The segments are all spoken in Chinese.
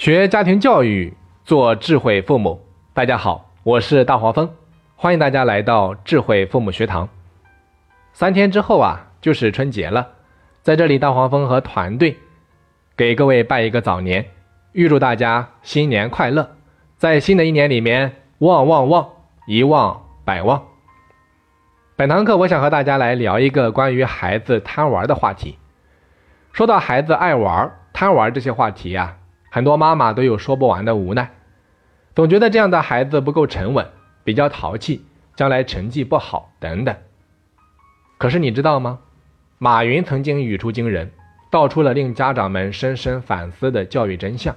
学家庭教育，做智慧父母。大家好，我是大黄蜂，欢迎大家来到智慧父母学堂。三天之后啊，就是春节了，在这里，大黄蜂和团队给各位拜一个早年，预祝大家新年快乐，在新的一年里面旺旺旺，一旺百旺。本堂课，我想和大家来聊一个关于孩子贪玩的话题。说到孩子爱玩、贪玩这些话题啊。很多妈妈都有说不完的无奈，总觉得这样的孩子不够沉稳，比较淘气，将来成绩不好等等。可是你知道吗？马云曾经语出惊人，道出了令家长们深深反思的教育真相。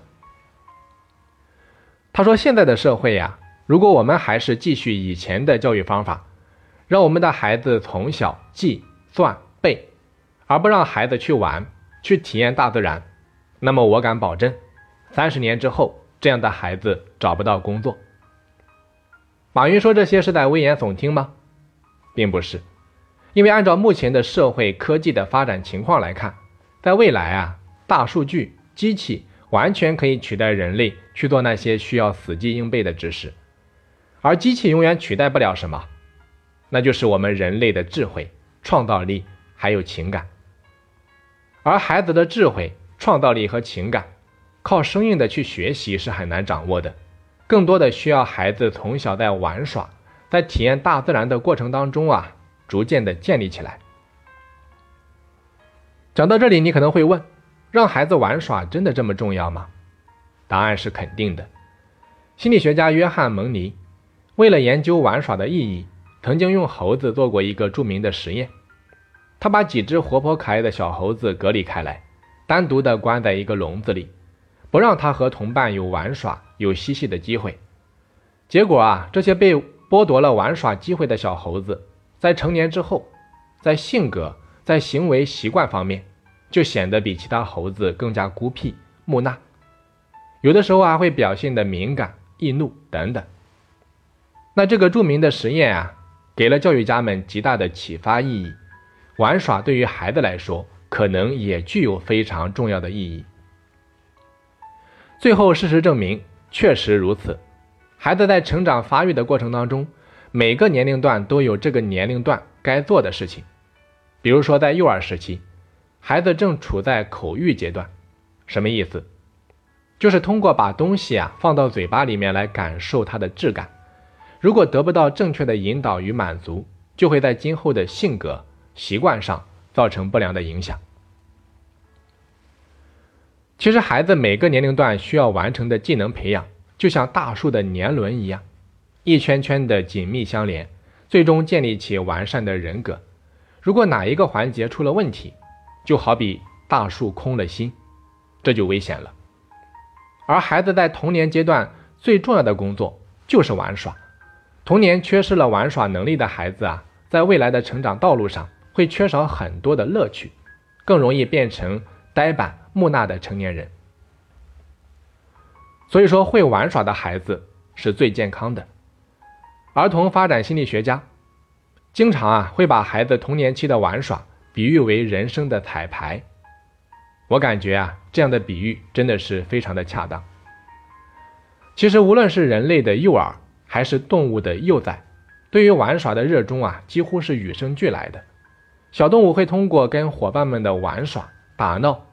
他说：“现在的社会呀，如果我们还是继续以前的教育方法，让我们的孩子从小记、算、背，而不让孩子去玩、去体验大自然，那么我敢保证。”三十年之后，这样的孩子找不到工作。马云说这些是在危言耸听吗？并不是，因为按照目前的社会科技的发展情况来看，在未来啊，大数据、机器完全可以取代人类去做那些需要死记硬背的知识，而机器永远取代不了什么，那就是我们人类的智慧、创造力还有情感。而孩子的智慧、创造力和情感。靠生硬的去学习是很难掌握的，更多的需要孩子从小在玩耍，在体验大自然的过程当中啊，逐渐的建立起来。讲到这里，你可能会问：让孩子玩耍真的这么重要吗？答案是肯定的。心理学家约翰·蒙尼为了研究玩耍的意义，曾经用猴子做过一个著名的实验。他把几只活泼可爱的小猴子隔离开来，单独的关在一个笼子里。不让他和同伴有玩耍、有嬉戏的机会，结果啊，这些被剥夺了玩耍机会的小猴子，在成年之后，在性格、在行为习惯方面，就显得比其他猴子更加孤僻、木讷，有的时候还会表现的敏感、易怒等等。那这个著名的实验啊，给了教育家们极大的启发意义。玩耍对于孩子来说，可能也具有非常重要的意义。最后，事实证明，确实如此。孩子在成长发育的过程当中，每个年龄段都有这个年龄段该做的事情。比如说，在幼儿时期，孩子正处在口欲阶段，什么意思？就是通过把东西啊放到嘴巴里面来感受它的质感。如果得不到正确的引导与满足，就会在今后的性格习惯上造成不良的影响。其实，孩子每个年龄段需要完成的技能培养，就像大树的年轮一样，一圈圈的紧密相连，最终建立起完善的人格。如果哪一个环节出了问题，就好比大树空了心，这就危险了。而孩子在童年阶段最重要的工作就是玩耍，童年缺失了玩耍能力的孩子啊，在未来的成长道路上会缺少很多的乐趣，更容易变成呆板。木讷的成年人，所以说会玩耍的孩子是最健康的。儿童发展心理学家经常啊会把孩子童年期的玩耍比喻为人生的彩排，我感觉啊这样的比喻真的是非常的恰当。其实无论是人类的幼儿还是动物的幼崽，对于玩耍的热衷啊几乎是与生俱来的。小动物会通过跟伙伴们的玩耍打闹。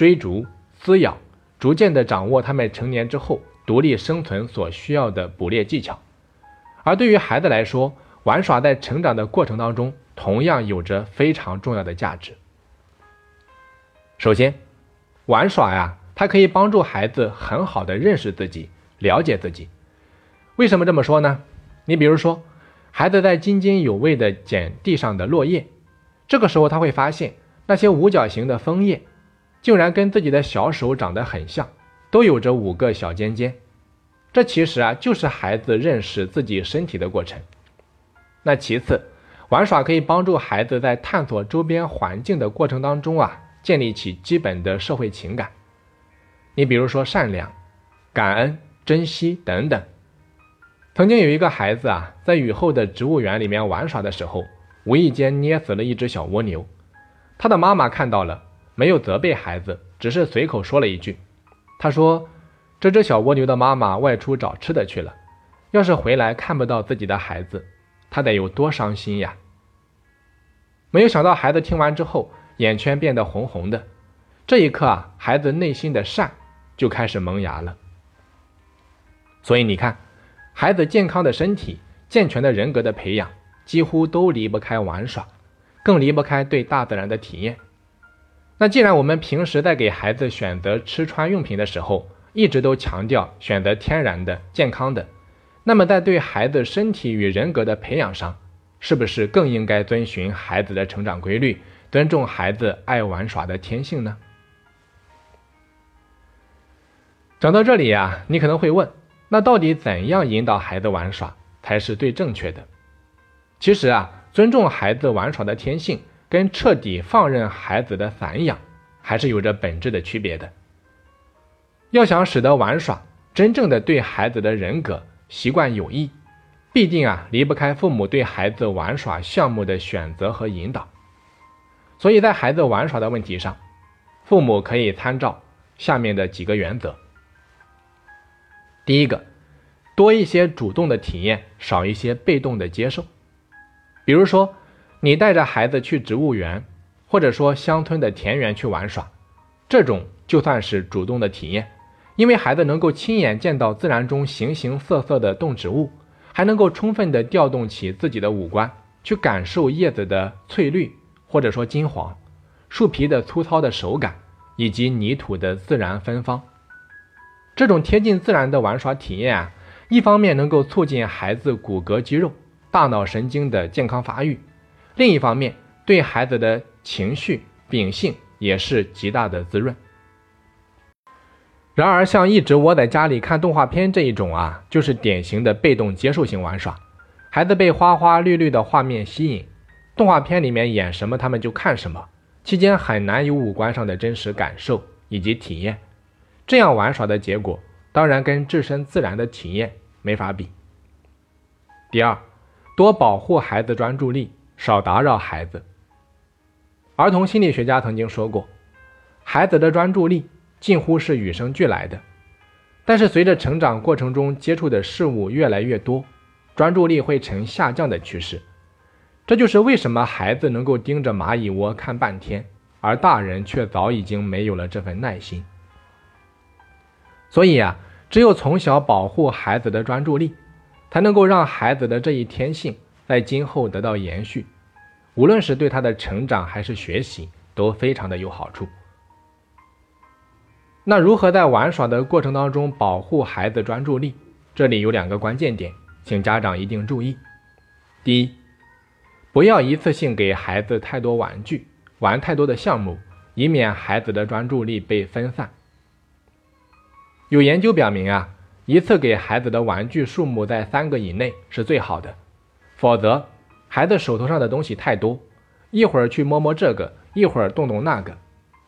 追逐、撕咬，逐渐地掌握他们成年之后独立生存所需要的捕猎技巧。而对于孩子来说，玩耍在成长的过程当中同样有着非常重要的价值。首先，玩耍呀，它可以帮助孩子很好的认识自己、了解自己。为什么这么说呢？你比如说，孩子在津津有味地捡地上的落叶，这个时候他会发现那些五角形的枫叶。竟然跟自己的小手长得很像，都有着五个小尖尖。这其实啊，就是孩子认识自己身体的过程。那其次，玩耍可以帮助孩子在探索周边环境的过程当中啊，建立起基本的社会情感。你比如说善良、感恩、珍惜等等。曾经有一个孩子啊，在雨后的植物园里面玩耍的时候，无意间捏死了一只小蜗牛。他的妈妈看到了。没有责备孩子，只是随口说了一句：“他说，这只小蜗牛的妈妈外出找吃的去了，要是回来看不到自己的孩子，他得有多伤心呀！没有想到，孩子听完之后，眼圈变得红红的。这一刻啊，孩子内心的善就开始萌芽了。所以你看，孩子健康的身体、健全的人格的培养，几乎都离不开玩耍，更离不开对大自然的体验。那既然我们平时在给孩子选择吃穿用品的时候，一直都强调选择天然的、健康的，那么在对孩子身体与人格的培养上，是不是更应该遵循孩子的成长规律，尊重孩子爱玩耍的天性呢？讲到这里呀，你可能会问，那到底怎样引导孩子玩耍才是最正确的？其实啊，尊重孩子玩耍的天性，跟彻底放任孩子的散养，还是有着本质的区别的。要想使得玩耍真正的对孩子的人格习惯有益。必定啊离不开父母对孩子玩耍项目的选择和引导，所以在孩子玩耍的问题上，父母可以参照下面的几个原则。第一个，多一些主动的体验，少一些被动的接受。比如说，你带着孩子去植物园，或者说乡村的田园去玩耍，这种就算是主动的体验，因为孩子能够亲眼见到自然中形形色色的动植物。还能够充分的调动起自己的五官，去感受叶子的翠绿或者说金黄，树皮的粗糙的手感，以及泥土的自然芬芳。这种贴近自然的玩耍体验啊，一方面能够促进孩子骨骼肌肉、大脑神经的健康发育，另一方面对孩子的情绪秉性也是极大的滋润。然而，像一直窝在家里看动画片这一种啊，就是典型的被动接受型玩耍。孩子被花花绿绿的画面吸引，动画片里面演什么他们就看什么，期间很难有五官上的真实感受以及体验。这样玩耍的结果，当然跟置身自然的体验没法比。第二，多保护孩子专注力，少打扰孩子。儿童心理学家曾经说过，孩子的专注力。近乎是与生俱来的，但是随着成长过程中接触的事物越来越多，专注力会呈下降的趋势。这就是为什么孩子能够盯着蚂蚁窝看半天，而大人却早已经没有了这份耐心。所以啊，只有从小保护孩子的专注力，才能够让孩子的这一天性在今后得到延续，无论是对他的成长还是学习，都非常的有好处。那如何在玩耍的过程当中保护孩子专注力？这里有两个关键点，请家长一定注意。第一，不要一次性给孩子太多玩具，玩太多的项目，以免孩子的专注力被分散。有研究表明啊，一次给孩子的玩具数目在三个以内是最好的，否则孩子手头上的东西太多，一会儿去摸摸这个，一会儿动动那个。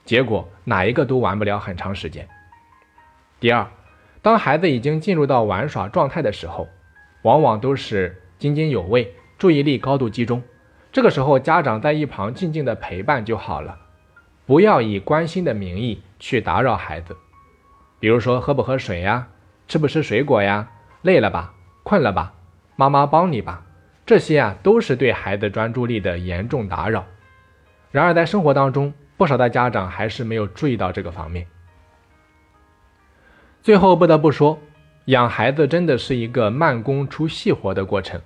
结果哪一个都玩不了很长时间。第二，当孩子已经进入到玩耍状态的时候，往往都是津津有味，注意力高度集中。这个时候，家长在一旁静静的陪伴就好了，不要以关心的名义去打扰孩子。比如说，喝不喝水呀？吃不吃水果呀？累了吧？困了吧？妈妈帮你吧。这些啊，都是对孩子专注力的严重打扰。然而，在生活当中，不少的家长还是没有注意到这个方面。最后不得不说，养孩子真的是一个慢工出细活的过程。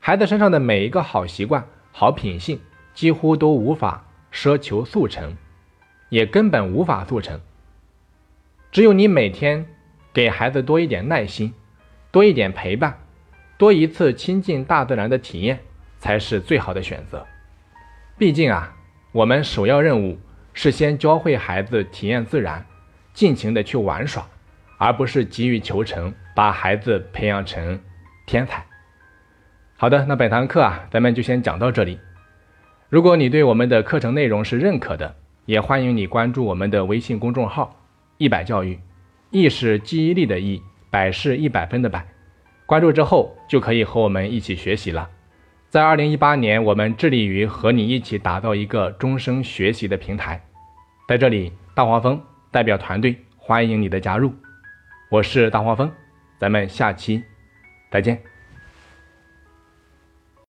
孩子身上的每一个好习惯、好品性，几乎都无法奢求速成，也根本无法速成。只有你每天给孩子多一点耐心，多一点陪伴，多一次亲近大自然的体验，才是最好的选择。毕竟啊，我们首要任务。是先教会孩子体验自然，尽情的去玩耍，而不是急于求成，把孩子培养成天才。好的，那本堂课啊，咱们就先讲到这里。如果你对我们的课程内容是认可的，也欢迎你关注我们的微信公众号“一百教育”，意是记忆力的意，百是一百分的百。关注之后就可以和我们一起学习了。在二零一八年，我们致力于和你一起打造一个终生学习的平台。在这里，大黄蜂代表团队欢迎你的加入。我是大黄蜂，咱们下期再见。